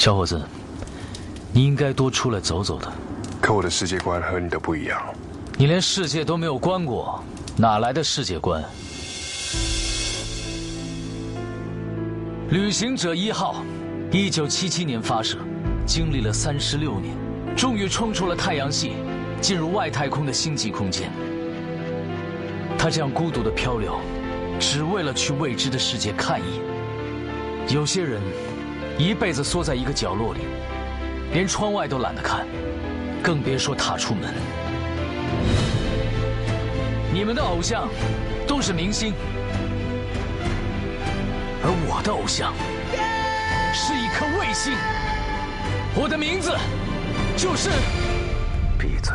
小伙子，你应该多出来走走的。可我的世界观和你的不一样。你连世界都没有观过，哪来的世界观？旅行者一号，一九七七年发射，经历了三十六年，终于冲出了太阳系，进入外太空的星际空间。他这样孤独的漂流，只为了去未知的世界看一眼。有些人。一辈子缩在一个角落里，连窗外都懒得看，更别说踏出门。你们的偶像都是明星，而我的偶像是一颗卫星。我的名字就是……闭嘴。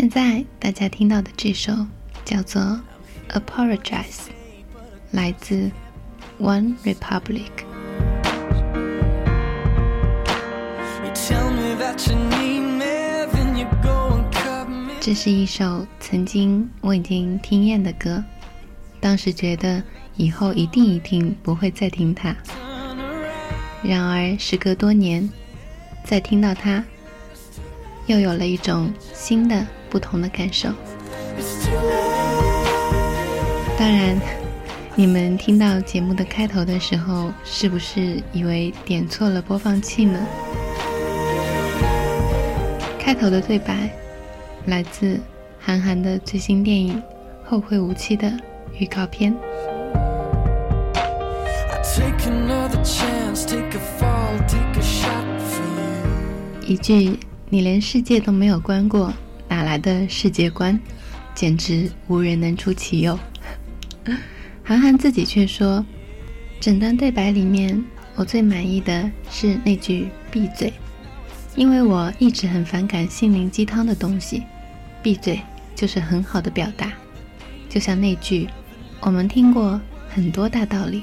现在大家听到的这首叫做《Apologize》，来自 One Republic。这是一首曾经我已经听厌的歌，当时觉得以后一定一定不会再听它。然而时隔多年，再听到它，又有了一种新的。不同的感受。当然，你们听到节目的开头的时候，是不是以为点错了播放器呢？开头的对白来自韩寒的最新电影《后会无期》的预告片。一句“你连世界都没有关过”。来的世界观，简直无人能出其右。韩寒自己却说，整段对白里面，我最满意的是那句“闭嘴”，因为我一直很反感心灵鸡汤的东西，闭嘴就是很好的表达。就像那句“我们听过很多大道理，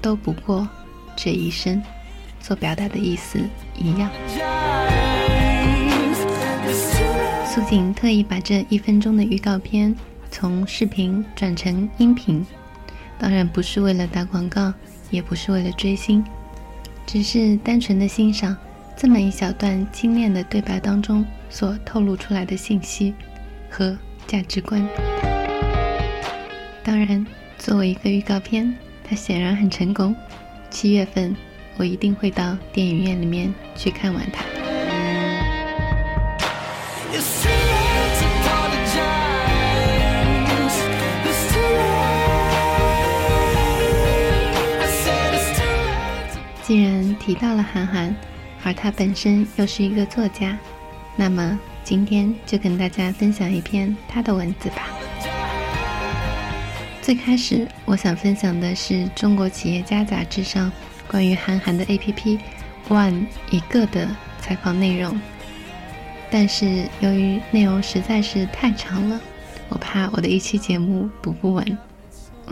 都不过这一生”所表达的意思一样。苏锦特意把这一分钟的预告片从视频转成音频，当然不是为了打广告，也不是为了追星，只是单纯的欣赏这么一小段精炼的对白当中所透露出来的信息和价值观。当然，作为一个预告片，它显然很成功。七月份，我一定会到电影院里面去看完它。既然提到了韩寒，而他本身又是一个作家，那么今天就跟大家分享一篇他的文字吧。最开始我想分享的是中国企业家杂志上关于韩寒的 APP One 一个的采访内容。但是由于内容实在是太长了，我怕我的一期节目读不完。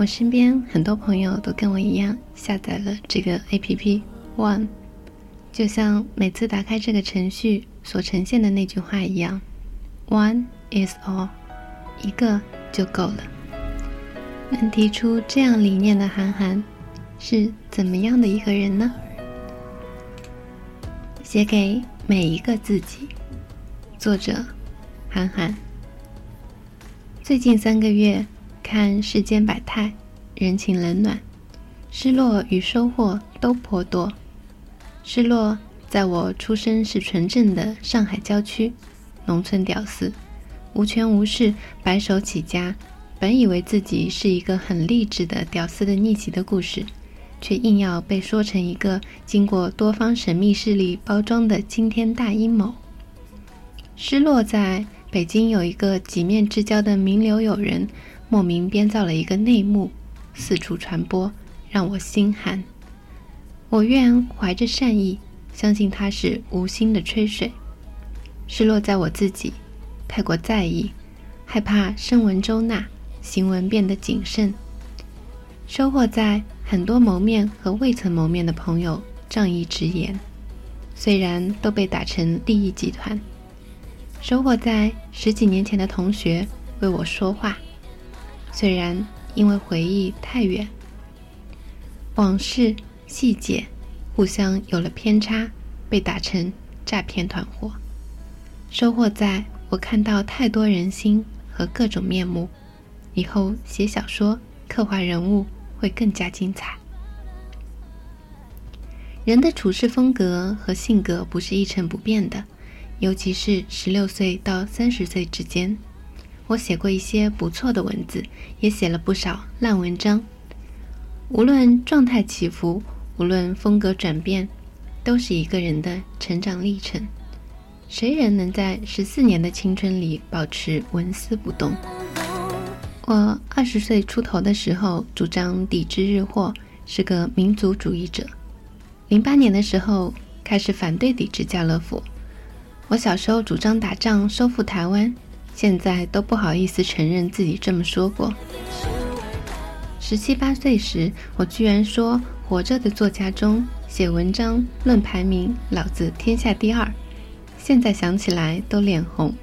我身边很多朋友都跟我一样下载了这个 APP One，就像每次打开这个程序所呈现的那句话一样，One is all，一个就够了。能提出这样理念的韩寒是怎么样的一个人呢？写给每一个自己。作者：韩寒。最近三个月，看世间百态，人情冷暖，失落与收获都颇多。失落，在我出生是纯正的上海郊区，农村屌丝，无权无势，白手起家，本以为自己是一个很励志的屌丝的逆袭的故事，却硬要被说成一个经过多方神秘势力包装的惊天大阴谋。失落在北京有一个几面之交的名流友人，莫名编造了一个内幕，四处传播，让我心寒。我愿怀着善意，相信他是无心的吹水。失落在我自己，太过在意，害怕声闻周纳，行文变得谨慎。收获在很多谋面和未曾谋面的朋友仗义直言，虽然都被打成利益集团。收获在十几年前的同学为我说话，虽然因为回忆太远，往事细节互相有了偏差，被打成诈骗团伙。收获在我看到太多人心和各种面目，以后写小说刻画人物。会更加精彩。人的处事风格和性格不是一成不变的，尤其是十六岁到三十岁之间。我写过一些不错的文字，也写了不少烂文章。无论状态起伏，无论风格转变，都是一个人的成长历程。谁人能在十四年的青春里保持纹丝不动？我二十岁出头的时候，主张抵制日货，是个民族主义者。零八年的时候，开始反对抵制家乐福。我小时候主张打仗收复台湾，现在都不好意思承认自己这么说过。十七八岁时，我居然说活着的作家中写文章论排名，老子天下第二。现在想起来都脸红。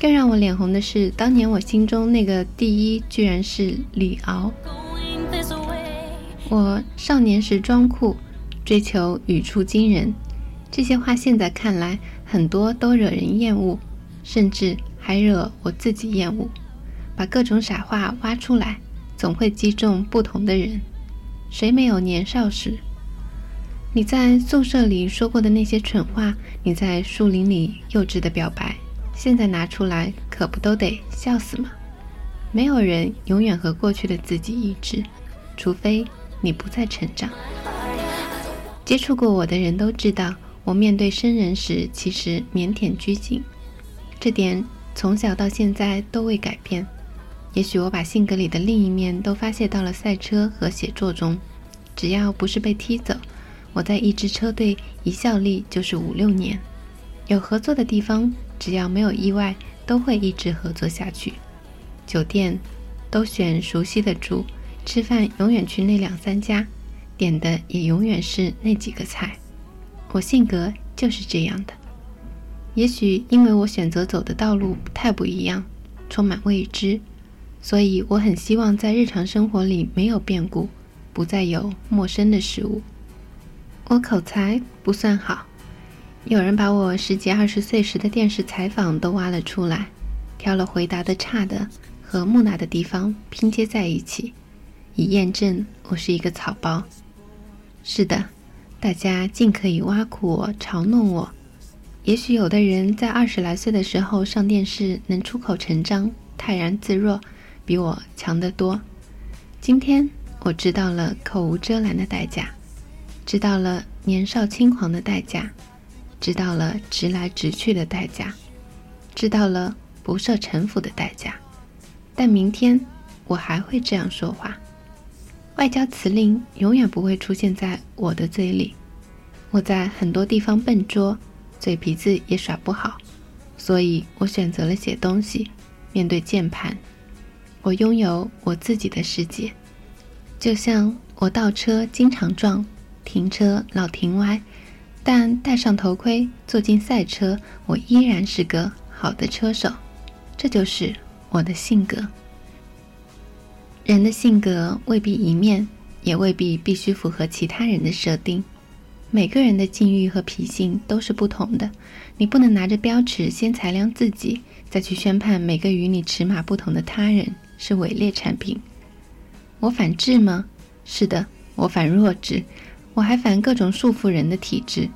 更让我脸红的是，当年我心中那个第一居然是李敖。我少年时装酷，追求语出惊人，这些话现在看来很多都惹人厌恶，甚至还惹我自己厌恶。把各种傻话挖出来，总会击中不同的人。谁没有年少时？你在宿舍里说过的那些蠢话，你在树林里幼稚的表白。现在拿出来，可不都得笑死吗？没有人永远和过去的自己一致，除非你不再成长。接触过我的人都知道，我面对生人时其实腼腆拘谨，这点从小到现在都未改变。也许我把性格里的另一面都发泄到了赛车和写作中。只要不是被踢走，我在一支车队一效力就是五六年。有合作的地方。只要没有意外，都会一直合作下去。酒店都选熟悉的住，吃饭永远去那两三家，点的也永远是那几个菜。我性格就是这样的。也许因为我选择走的道路太不一样，充满未知，所以我很希望在日常生活里没有变故，不再有陌生的事物。我口才不算好。有人把我十几二十岁时的电视采访都挖了出来，挑了回答的差的和木讷的地方拼接在一起，以验证我是一个草包。是的，大家尽可以挖苦我、嘲弄我。也许有的人在二十来岁的时候上电视能出口成章、泰然自若，比我强得多。今天我知道了口无遮拦的代价，知道了年少轻狂的代价。知道了直来直去的代价，知道了不设城府的代价，但明天我还会这样说话。外交辞令永远不会出现在我的嘴里。我在很多地方笨拙，嘴皮子也耍不好，所以我选择了写东西。面对键盘，我拥有我自己的世界。就像我倒车经常撞，停车老停歪。但戴上头盔，坐进赛车，我依然是个好的车手。这就是我的性格。人的性格未必一面，也未必必须符合其他人的设定。每个人的境遇和脾性都是不同的，你不能拿着标尺先裁量自己，再去宣判每个与你尺码不同的他人是伪劣产品。我反智吗？是的，我反弱智。我还反各种束缚人的体制。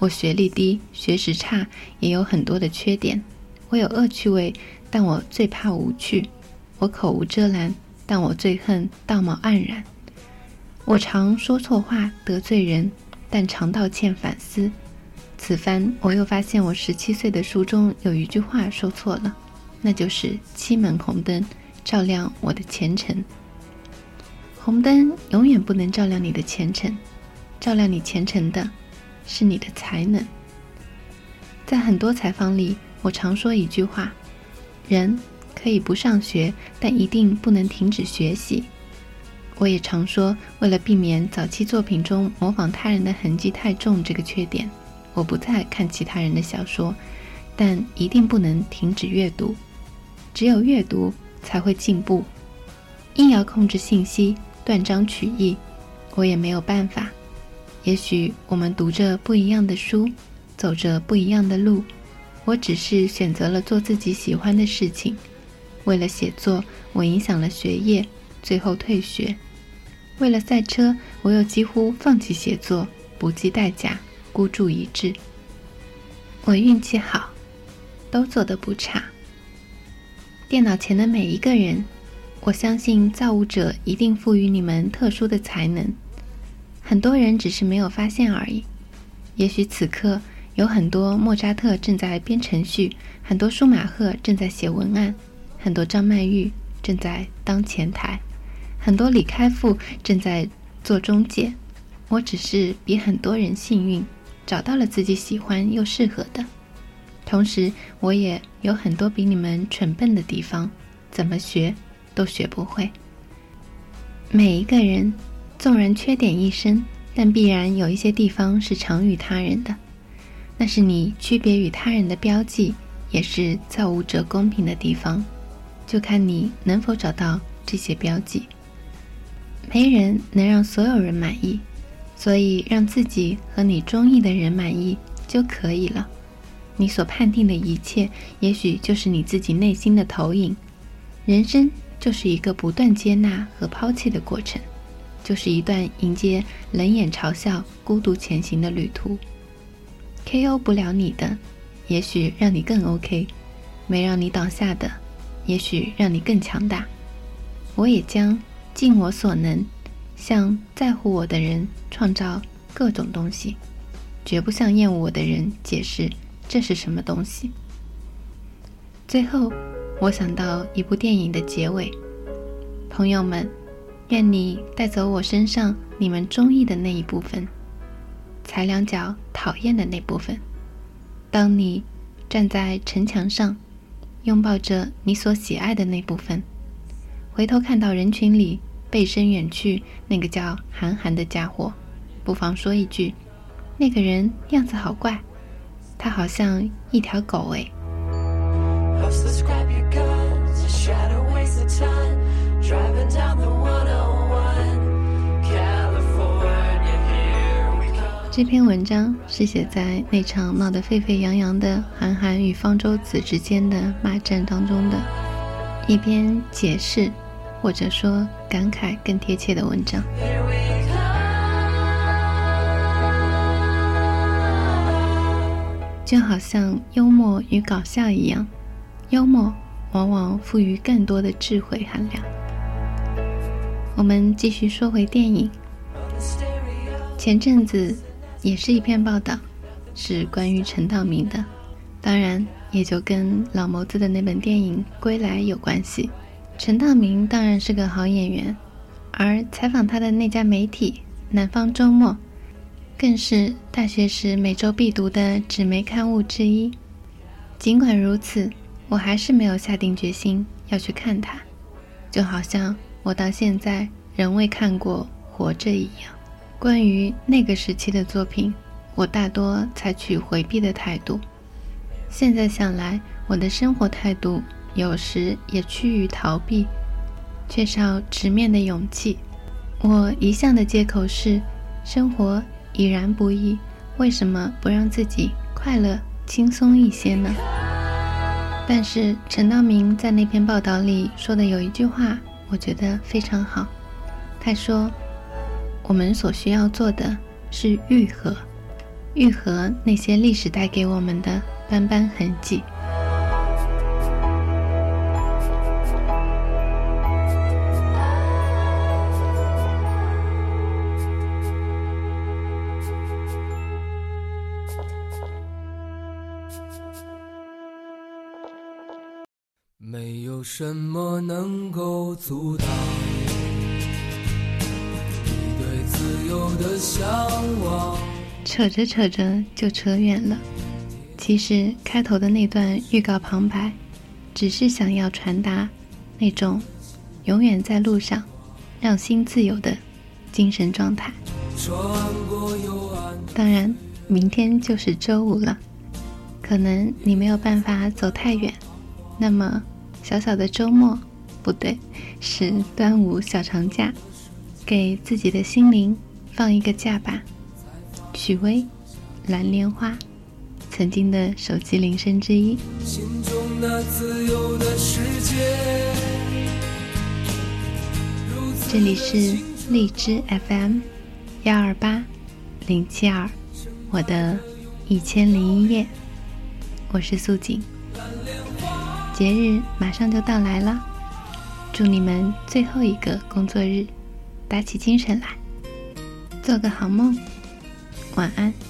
我学历低，学识差，也有很多的缺点。我有恶趣味，但我最怕无趣。我口无遮拦，但我最恨道貌岸然。我常说错话得罪人，但常道歉反思。此番我又发现我十七岁的书中有一句话说错了，那就是“七门红灯照亮我的前程”。红灯永远不能照亮你的前程，照亮你前程的，是你的才能。在很多采访里，我常说一句话：人可以不上学，但一定不能停止学习。我也常说，为了避免早期作品中模仿他人的痕迹太重这个缺点，我不再看其他人的小说，但一定不能停止阅读。只有阅读才会进步。硬要控制信息，断章取义，我也没有办法。也许我们读着不一样的书，走着不一样的路，我只是选择了做自己喜欢的事情。为了写作，我影响了学业，最后退学。为了赛车，我又几乎放弃写作，不计代价，孤注一掷。我运气好，都做得不差。电脑前的每一个人，我相信造物者一定赋予你们特殊的才能，很多人只是没有发现而已。也许此刻有很多莫扎特正在编程序，很多舒马赫正在写文案，很多张曼玉正在当前台。很多李开复正在做中介，我只是比很多人幸运，找到了自己喜欢又适合的。同时，我也有很多比你们蠢笨的地方，怎么学都学不会。每一个人纵然缺点一身，但必然有一些地方是长于他人的，那是你区别于他人的标记，也是造物者公平的地方。就看你能否找到这些标记。没人能让所有人满意，所以让自己和你中意的人满意就可以了。你所判定的一切，也许就是你自己内心的投影。人生就是一个不断接纳和抛弃的过程，就是一段迎接冷眼嘲笑、孤独前行的旅途。K.O. 不了你的，也许让你更 OK；没让你倒下的，也许让你更强大。我也将。尽我所能，向在乎我的人创造各种东西，绝不向厌恶我的人解释这是什么东西。最后，我想到一部电影的结尾：朋友们，愿你带走我身上你们中意的那一部分，踩两脚讨厌的那部分。当你站在城墙上，拥抱着你所喜爱的那部分。回头看到人群里背身远去那个叫韩寒的家伙，不妨说一句：“那个人样子好怪，他好像一条狗哎。”这篇文章是写在那场闹得沸沸扬扬的韩寒与方舟子之间的骂战当中的，一篇解释。或者说感慨更贴切的文章，就好像幽默与搞笑一样，幽默往往赋予更多的智慧含量。我们继续说回电影，前阵子也是一篇报道，是关于陈道明的，当然也就跟老谋子的那本电影《归来》有关系。陈道明当然是个好演员，而采访他的那家媒体《南方周末》，更是大学时每周必读的纸媒刊物之一。尽管如此，我还是没有下定决心要去看它，就好像我到现在仍未看过《活着》一样。关于那个时期的作品，我大多采取回避的态度。现在想来，我的生活态度。有时也趋于逃避，缺少直面的勇气。我一向的借口是，生活已然不易，为什么不让自己快乐轻松一些呢？但是陈道明在那篇报道里说的有一句话，我觉得非常好。他说：“我们所需要做的是愈合，愈合那些历史带给我们的斑斑痕迹。没有什么能够阻挡你对自由的向往。扯着扯着就扯远了。其实开头的那段预告旁白，只是想要传达那种永远在路上、让心自由的精神状态。当然，明天就是周五了，可能你没有办法走太远，那么。小小的周末，不对，是端午小长假，给自己的心灵放一个假吧。许巍，《蓝莲花》，曾经的手机铃声之一。这里是荔枝 FM，幺二八零七二，我的一千零一夜，我是素锦。节日马上就到来了，祝你们最后一个工作日打起精神来，做个好梦，晚安。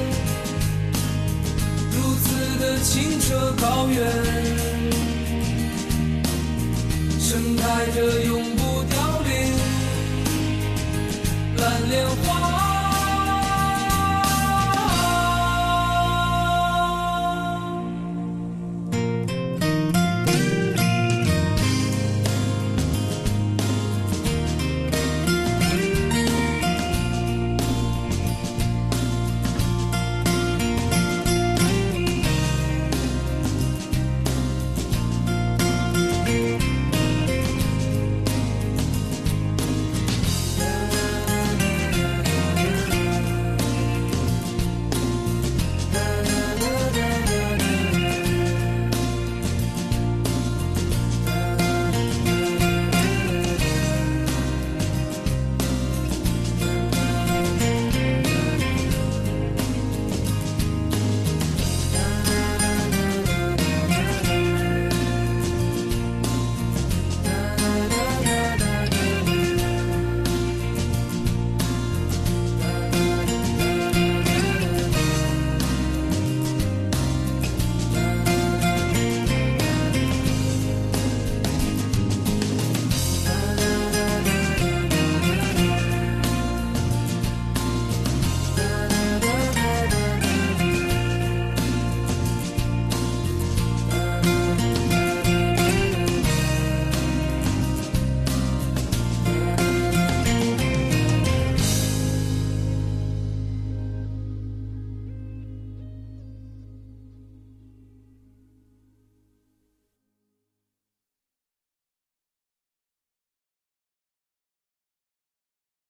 的清澈高原，盛开着永不凋零蓝莲花。